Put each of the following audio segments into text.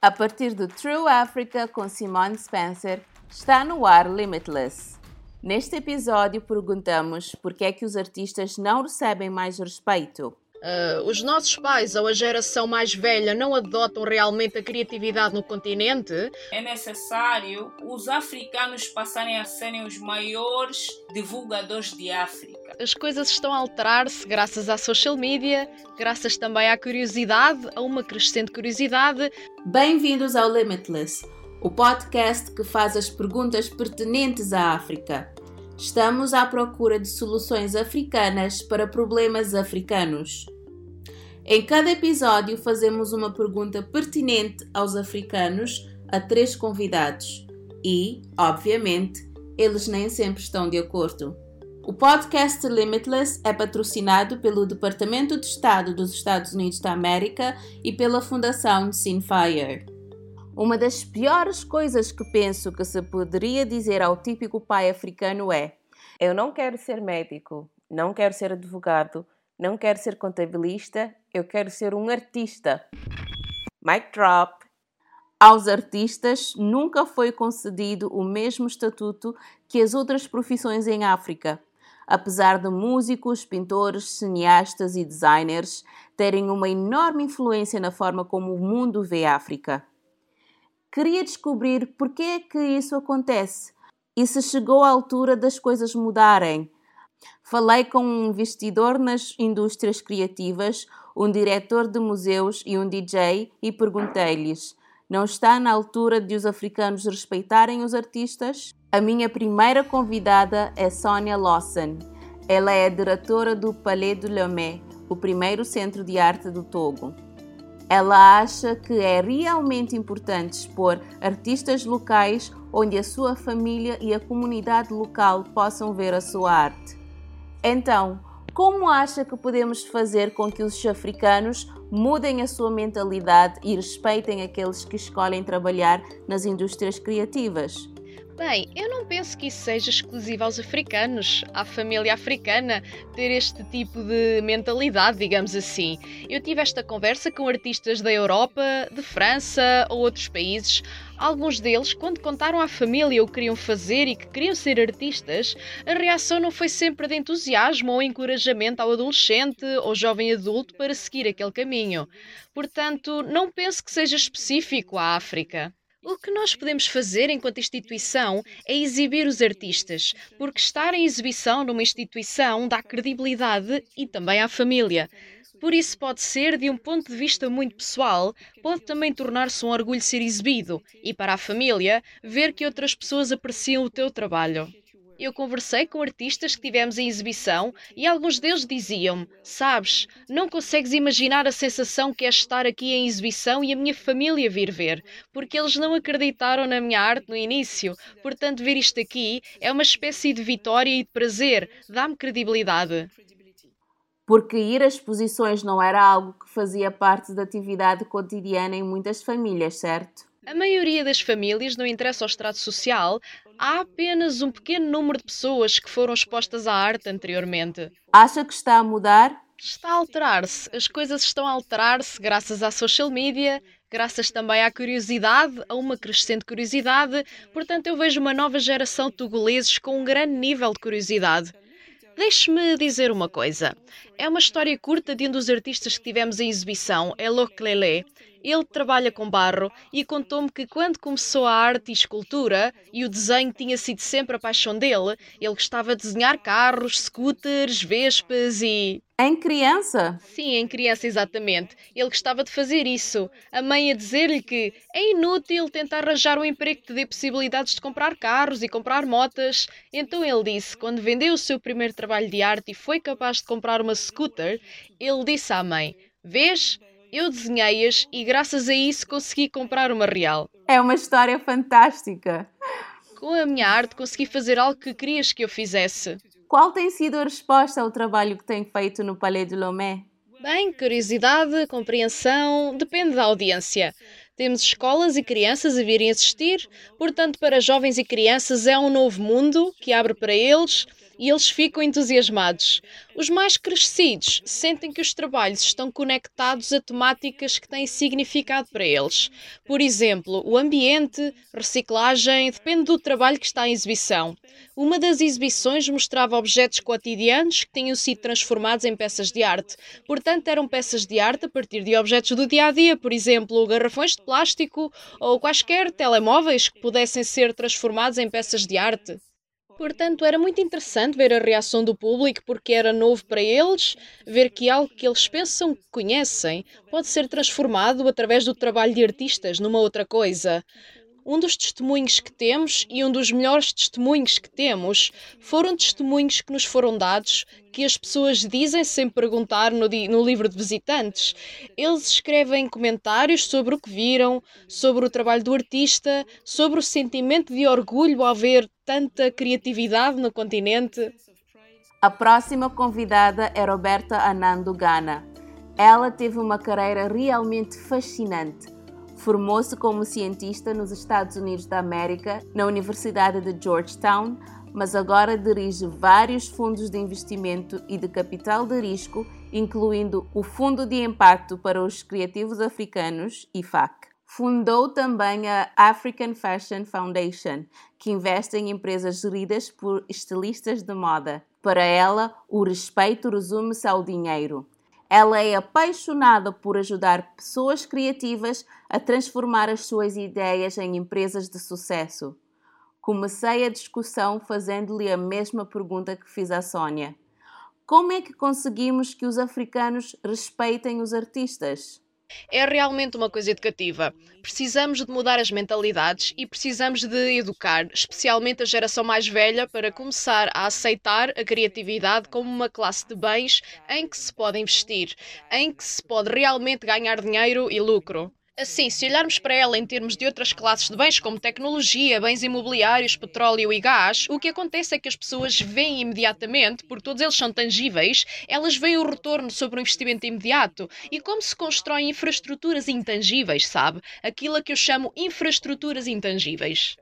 A partir do True Africa com Simone Spencer, está no ar Limitless. Neste episódio perguntamos por que é que os artistas não recebem mais respeito. Uh, os nossos pais ou a geração mais velha não adotam realmente a criatividade no continente? É necessário os africanos passarem a serem os maiores divulgadores de África. As coisas estão a alterar-se graças à social media, graças também à curiosidade, a uma crescente curiosidade. Bem-vindos ao Limitless, o podcast que faz as perguntas pertinentes à África. Estamos à procura de soluções africanas para problemas africanos. Em cada episódio, fazemos uma pergunta pertinente aos africanos a três convidados e, obviamente, eles nem sempre estão de acordo. O podcast Limitless é patrocinado pelo Departamento de Estado dos Estados Unidos da América e pela Fundação Sinfire. Uma das piores coisas que penso que se poderia dizer ao típico pai africano é: Eu não quero ser médico, não quero ser advogado, não quero ser contabilista, eu quero ser um artista. Mic drop. Aos artistas nunca foi concedido o mesmo estatuto que as outras profissões em África, apesar de músicos, pintores, cineastas e designers terem uma enorme influência na forma como o mundo vê a África. Queria descobrir por que é que isso acontece e se chegou a altura das coisas mudarem. Falei com um investidor nas indústrias criativas, um diretor de museus e um DJ e perguntei-lhes: não está na altura de os africanos respeitarem os artistas? A minha primeira convidada é Sonia Lawson. Ela é diretora do Palais de Lomé, o primeiro centro de arte do Togo. Ela acha que é realmente importante expor artistas locais onde a sua família e a comunidade local possam ver a sua arte. Então, como acha que podemos fazer com que os africanos mudem a sua mentalidade e respeitem aqueles que escolhem trabalhar nas indústrias criativas? Bem, eu não penso que isso seja exclusivo aos africanos, à família africana, ter este tipo de mentalidade, digamos assim. Eu tive esta conversa com artistas da Europa, de França ou outros países. Alguns deles, quando contaram à família o que queriam fazer e que queriam ser artistas, a reação não foi sempre de entusiasmo ou encorajamento ao adolescente ou jovem adulto para seguir aquele caminho. Portanto, não penso que seja específico à África. O que nós podemos fazer enquanto instituição é exibir os artistas, porque estar em exibição numa instituição dá credibilidade e também à família. Por isso, pode ser, de um ponto de vista muito pessoal, pode também tornar-se um orgulho ser exibido e, para a família, ver que outras pessoas apreciam o teu trabalho. Eu conversei com artistas que tivemos em exibição e alguns deles diziam-me: Sabes, não consegues imaginar a sensação que é estar aqui em exibição e a minha família vir ver, porque eles não acreditaram na minha arte no início. Portanto, ver isto aqui é uma espécie de vitória e de prazer, dá-me credibilidade. Porque ir às exposições não era algo que fazia parte da atividade cotidiana em muitas famílias, certo? A maioria das famílias não interessa ao estrato social, há apenas um pequeno número de pessoas que foram expostas à arte anteriormente. Acha que está a mudar? Está a alterar-se. As coisas estão a alterar-se graças à social media, graças também à curiosidade, a uma crescente curiosidade. Portanto, eu vejo uma nova geração de togoleses com um grande nível de curiosidade. Deixe-me dizer uma coisa. É uma história curta de um dos artistas que tivemos em exibição, é Loclele. Ele trabalha com barro e contou-me que quando começou a arte e escultura, e o desenho tinha sido sempre a paixão dele, ele gostava de desenhar carros, scooters, vespas e. Em criança? Sim, em criança, exatamente. Ele gostava de fazer isso. A mãe a dizer-lhe que é inútil tentar arranjar um emprego que te dê possibilidades de comprar carros e comprar motas. Então ele disse, quando vendeu o seu primeiro trabalho de arte e foi capaz de comprar uma scooter, ele disse à mãe: Vês? Eu desenhei-as e graças a isso consegui comprar uma real. É uma história fantástica. Com a minha arte consegui fazer algo que querias que eu fizesse. Qual tem sido a resposta ao trabalho que tem feito no Palais de Lomé? Bem, curiosidade, compreensão, depende da audiência. Temos escolas e crianças a virem assistir, portanto, para jovens e crianças é um novo mundo que abre para eles e eles ficam entusiasmados. Os mais crescidos sentem que os trabalhos estão conectados a temáticas que têm significado para eles. Por exemplo, o ambiente, reciclagem, depende do trabalho que está em exibição. Uma das exibições mostrava objetos cotidianos que tinham sido transformados em peças de arte. Portanto, eram peças de arte a partir de objetos do dia a dia, por exemplo, garrafões de plástico ou quaisquer telemóveis que pudessem ser transformados em peças de arte. Portanto, era muito interessante ver a reação do público porque era novo para eles, ver que algo que eles pensam que conhecem pode ser transformado através do trabalho de artistas numa outra coisa. Um dos testemunhos que temos e um dos melhores testemunhos que temos foram testemunhos que nos foram dados que as pessoas dizem sem perguntar no, no livro de visitantes. Eles escrevem comentários sobre o que viram, sobre o trabalho do artista, sobre o sentimento de orgulho ao ver tanta criatividade no continente. A próxima convidada é Roberta Anando Gana. Ela teve uma carreira realmente fascinante Formou-se como cientista nos Estados Unidos da América, na Universidade de Georgetown, mas agora dirige vários fundos de investimento e de capital de risco, incluindo o Fundo de Impacto para os Criativos Africanos, IFAC. Fundou também a African Fashion Foundation, que investe em empresas geridas por estilistas de moda. Para ela, o respeito resume-se ao dinheiro. Ela é apaixonada por ajudar pessoas criativas a transformar as suas ideias em empresas de sucesso. Comecei a discussão fazendo-lhe a mesma pergunta que fiz à Sônia. Como é que conseguimos que os africanos respeitem os artistas? É realmente uma coisa educativa. Precisamos de mudar as mentalidades e precisamos de educar, especialmente a geração mais velha, para começar a aceitar a criatividade como uma classe de bens em que se pode investir, em que se pode realmente ganhar dinheiro e lucro. Assim, se olharmos para ela em termos de outras classes de bens, como tecnologia, bens imobiliários, petróleo e gás, o que acontece é que as pessoas veem imediatamente, porque todos eles são tangíveis, elas veem o retorno sobre o investimento imediato. E como se constroem infraestruturas intangíveis, sabe? Aquilo a que eu chamo infraestruturas intangíveis.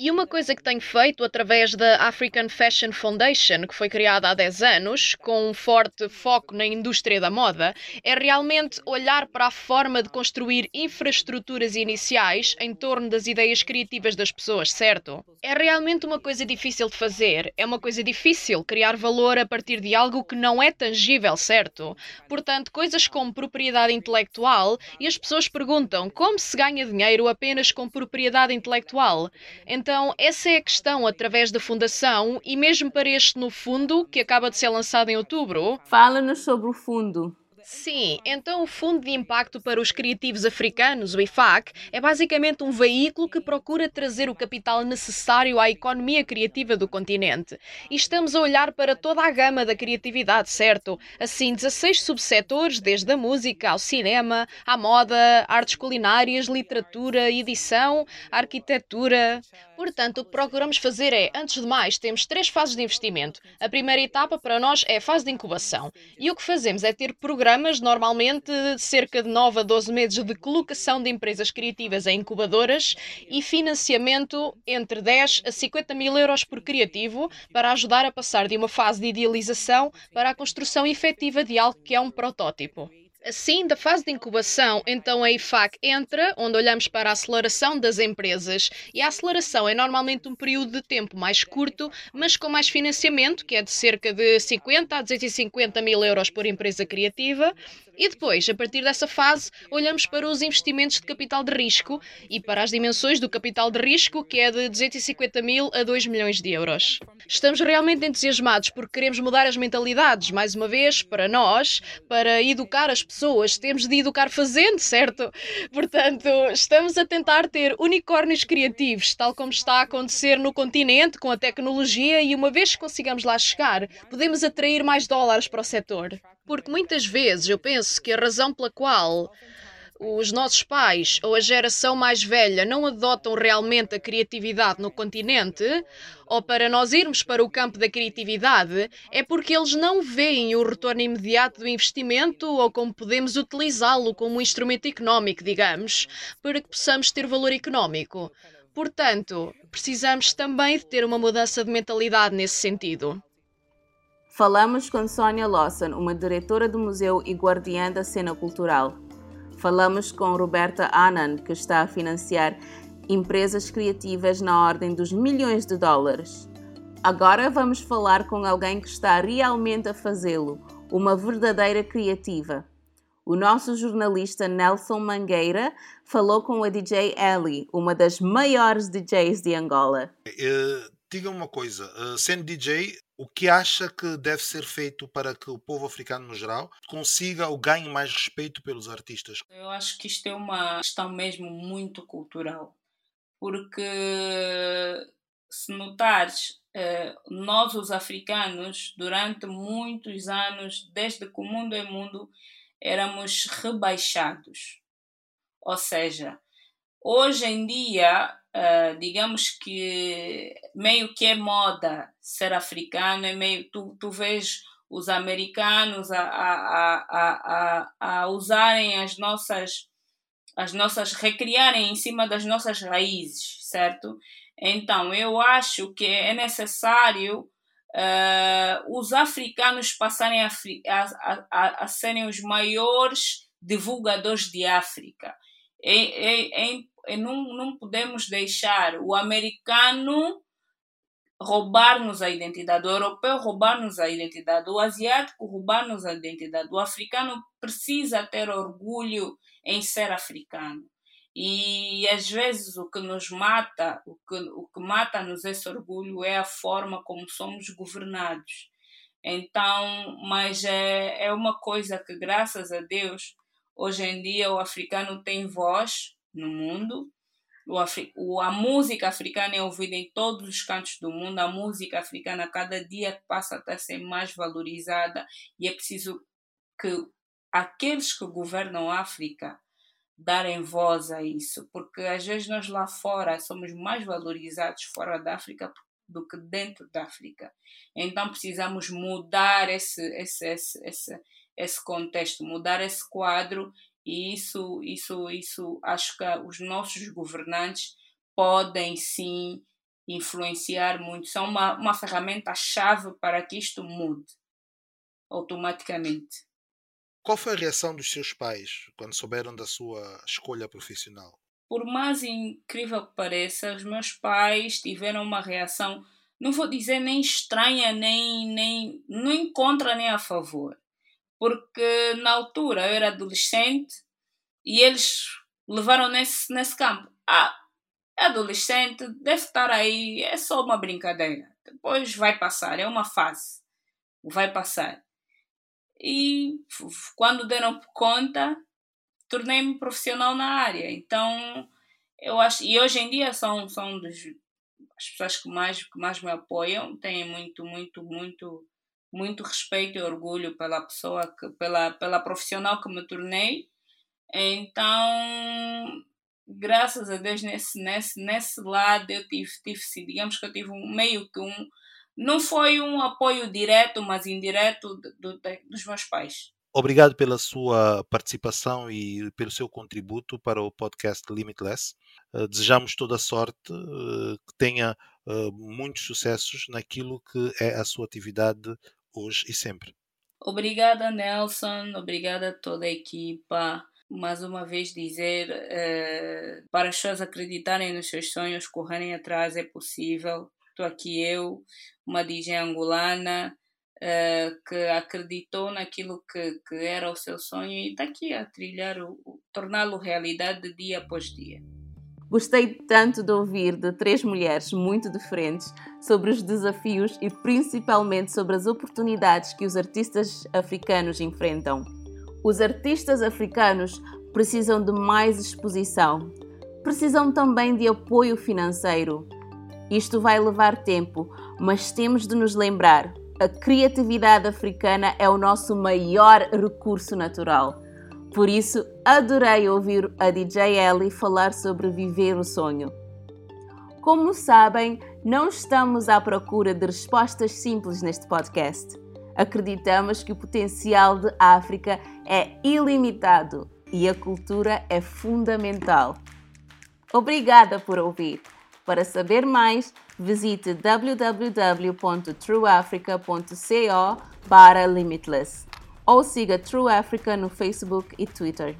E uma coisa que tenho feito através da African Fashion Foundation, que foi criada há 10 anos, com um forte foco na indústria da moda, é realmente olhar para a forma de construir infraestruturas iniciais em torno das ideias criativas das pessoas, certo? É realmente uma coisa difícil de fazer, é uma coisa difícil criar valor a partir de algo que não é tangível, certo? Portanto, coisas como propriedade intelectual, e as pessoas perguntam como se ganha dinheiro apenas com propriedade intelectual. Então, então, essa é a questão através da Fundação e mesmo para este no fundo, que acaba de ser lançado em outubro. Fala-nos sobre o fundo. Sim, então o Fundo de Impacto para os Criativos Africanos, o IFAC, é basicamente um veículo que procura trazer o capital necessário à economia criativa do continente. E estamos a olhar para toda a gama da criatividade, certo? Assim, 16 subsetores, desde a música ao cinema, à moda, artes culinárias, literatura, edição, arquitetura. Portanto, o que procuramos fazer é, antes de mais, temos três fases de investimento. A primeira etapa para nós é a fase de incubação. E o que fazemos é ter programas normalmente cerca de 9 a 12 meses de colocação de empresas criativas em incubadoras e financiamento entre 10 a 50 mil euros por criativo para ajudar a passar de uma fase de idealização para a construção efetiva de algo que é um protótipo. Assim, da fase de incubação, então a IFAC entra, onde olhamos para a aceleração das empresas. E a aceleração é normalmente um período de tempo mais curto, mas com mais financiamento, que é de cerca de 50 a 250 mil euros por empresa criativa. E depois, a partir dessa fase, olhamos para os investimentos de capital de risco e para as dimensões do capital de risco, que é de 250 mil a 2 milhões de euros. Estamos realmente entusiasmados porque queremos mudar as mentalidades, mais uma vez, para nós, para educar as pessoas. Temos de educar fazendo, certo? Portanto, estamos a tentar ter unicórnios criativos, tal como está a acontecer no continente com a tecnologia, e uma vez que consigamos lá chegar, podemos atrair mais dólares para o setor. Porque muitas vezes eu penso que a razão pela qual os nossos pais ou a geração mais velha não adotam realmente a criatividade no continente, ou para nós irmos para o campo da criatividade, é porque eles não veem o retorno imediato do investimento ou como podemos utilizá-lo como um instrumento económico, digamos, para que possamos ter valor económico. Portanto, precisamos também de ter uma mudança de mentalidade nesse sentido. Falamos com Sonia Lawson, uma diretora do museu e guardiã da cena cultural. Falamos com Roberta Anand, que está a financiar empresas criativas na ordem dos milhões de dólares. Agora vamos falar com alguém que está realmente a fazê-lo, uma verdadeira criativa. O nosso jornalista Nelson Mangueira falou com a DJ Ellie, uma das maiores DJs de Angola. Uh, diga uma coisa, uh, sendo DJ, o que acha que deve ser feito para que o povo africano no geral consiga ou ganhe mais respeito pelos artistas? Eu acho que isto é uma questão mesmo muito cultural, porque se notares, eh, nós os africanos, durante muitos anos, desde que o mundo é mundo, éramos rebaixados. Ou seja, hoje em dia, eh, digamos que meio que é moda ser africano, é meio, tu, tu vês os americanos a, a, a, a, a usarem as nossas, as nossas, recriarem em cima das nossas raízes, certo? Então, eu acho que é necessário uh, os africanos passarem a, a, a, a, serem os maiores divulgadores de África. E, e, e não, não podemos deixar o americano roubar-nos a identidade, o europeu roubar-nos a identidade, o asiático roubar-nos a identidade. O africano precisa ter orgulho em ser africano. E às vezes o que nos mata, o que, o que mata-nos esse orgulho é a forma como somos governados. Então, mas é, é uma coisa que, graças a Deus, hoje em dia o africano tem voz no mundo. O, Afri o, a música africana é ouvida em todos os cantos do mundo. A música africana, cada dia passa a ser mais valorizada. E é preciso que aqueles que governam a África darem voz a isso, porque às vezes nós lá fora somos mais valorizados fora da África do que dentro da África. Então precisamos mudar esse, esse, esse, esse, esse contexto, mudar esse quadro e isso, isso, isso acho que os nossos governantes podem sim influenciar muito, são uma, uma ferramenta-chave para que isto mude automaticamente. Qual foi a reação dos seus pais quando souberam da sua escolha profissional? Por mais incrível que pareça, os meus pais tiveram uma reação, não vou dizer nem estranha, nem, nem nem contra nem a favor. Porque na altura eu era adolescente e eles levaram nesse, nesse campo. Ah, é adolescente, deve estar aí, é só uma brincadeira. Depois vai passar, é uma fase. Vai passar. E quando deram conta, tornei-me profissional na área. Então, eu acho. E hoje em dia são, são dos, as pessoas que mais, que mais me apoiam. Têm muito, muito, muito, muito respeito e orgulho pela pessoa, que, pela, pela profissional que me tornei. Então, graças a Deus, nesse, nesse, nesse lado, eu tive, tive, digamos que eu tive um, meio que um não foi um apoio direto, mas indireto do, do, dos meus pais. Obrigado pela sua participação e pelo seu contributo para o podcast Limitless. Uh, desejamos toda a sorte, uh, que tenha uh, muitos sucessos naquilo que é a sua atividade hoje e sempre. Obrigada, Nelson. Obrigada a toda a equipa. Mais uma vez dizer para as pessoas acreditarem nos seus sonhos, correrem atrás, é possível. Estou aqui eu, uma DJ angolana uh, que acreditou naquilo que, que era o seu sonho e está aqui a trilhar, torná-lo realidade dia após dia. Gostei tanto de ouvir de três mulheres muito diferentes sobre os desafios e principalmente sobre as oportunidades que os artistas africanos enfrentam. Os artistas africanos precisam de mais exposição, precisam também de apoio financeiro isto vai levar tempo, mas temos de nos lembrar: a criatividade africana é o nosso maior recurso natural. Por isso, adorei ouvir a DJ Ellie falar sobre viver o sonho. Como sabem, não estamos à procura de respostas simples neste podcast. Acreditamos que o potencial de África é ilimitado e a cultura é fundamental. Obrigada por ouvir. Para saber mais, visite www.trueafrica.co para Limitless ou siga True Africa no Facebook e Twitter.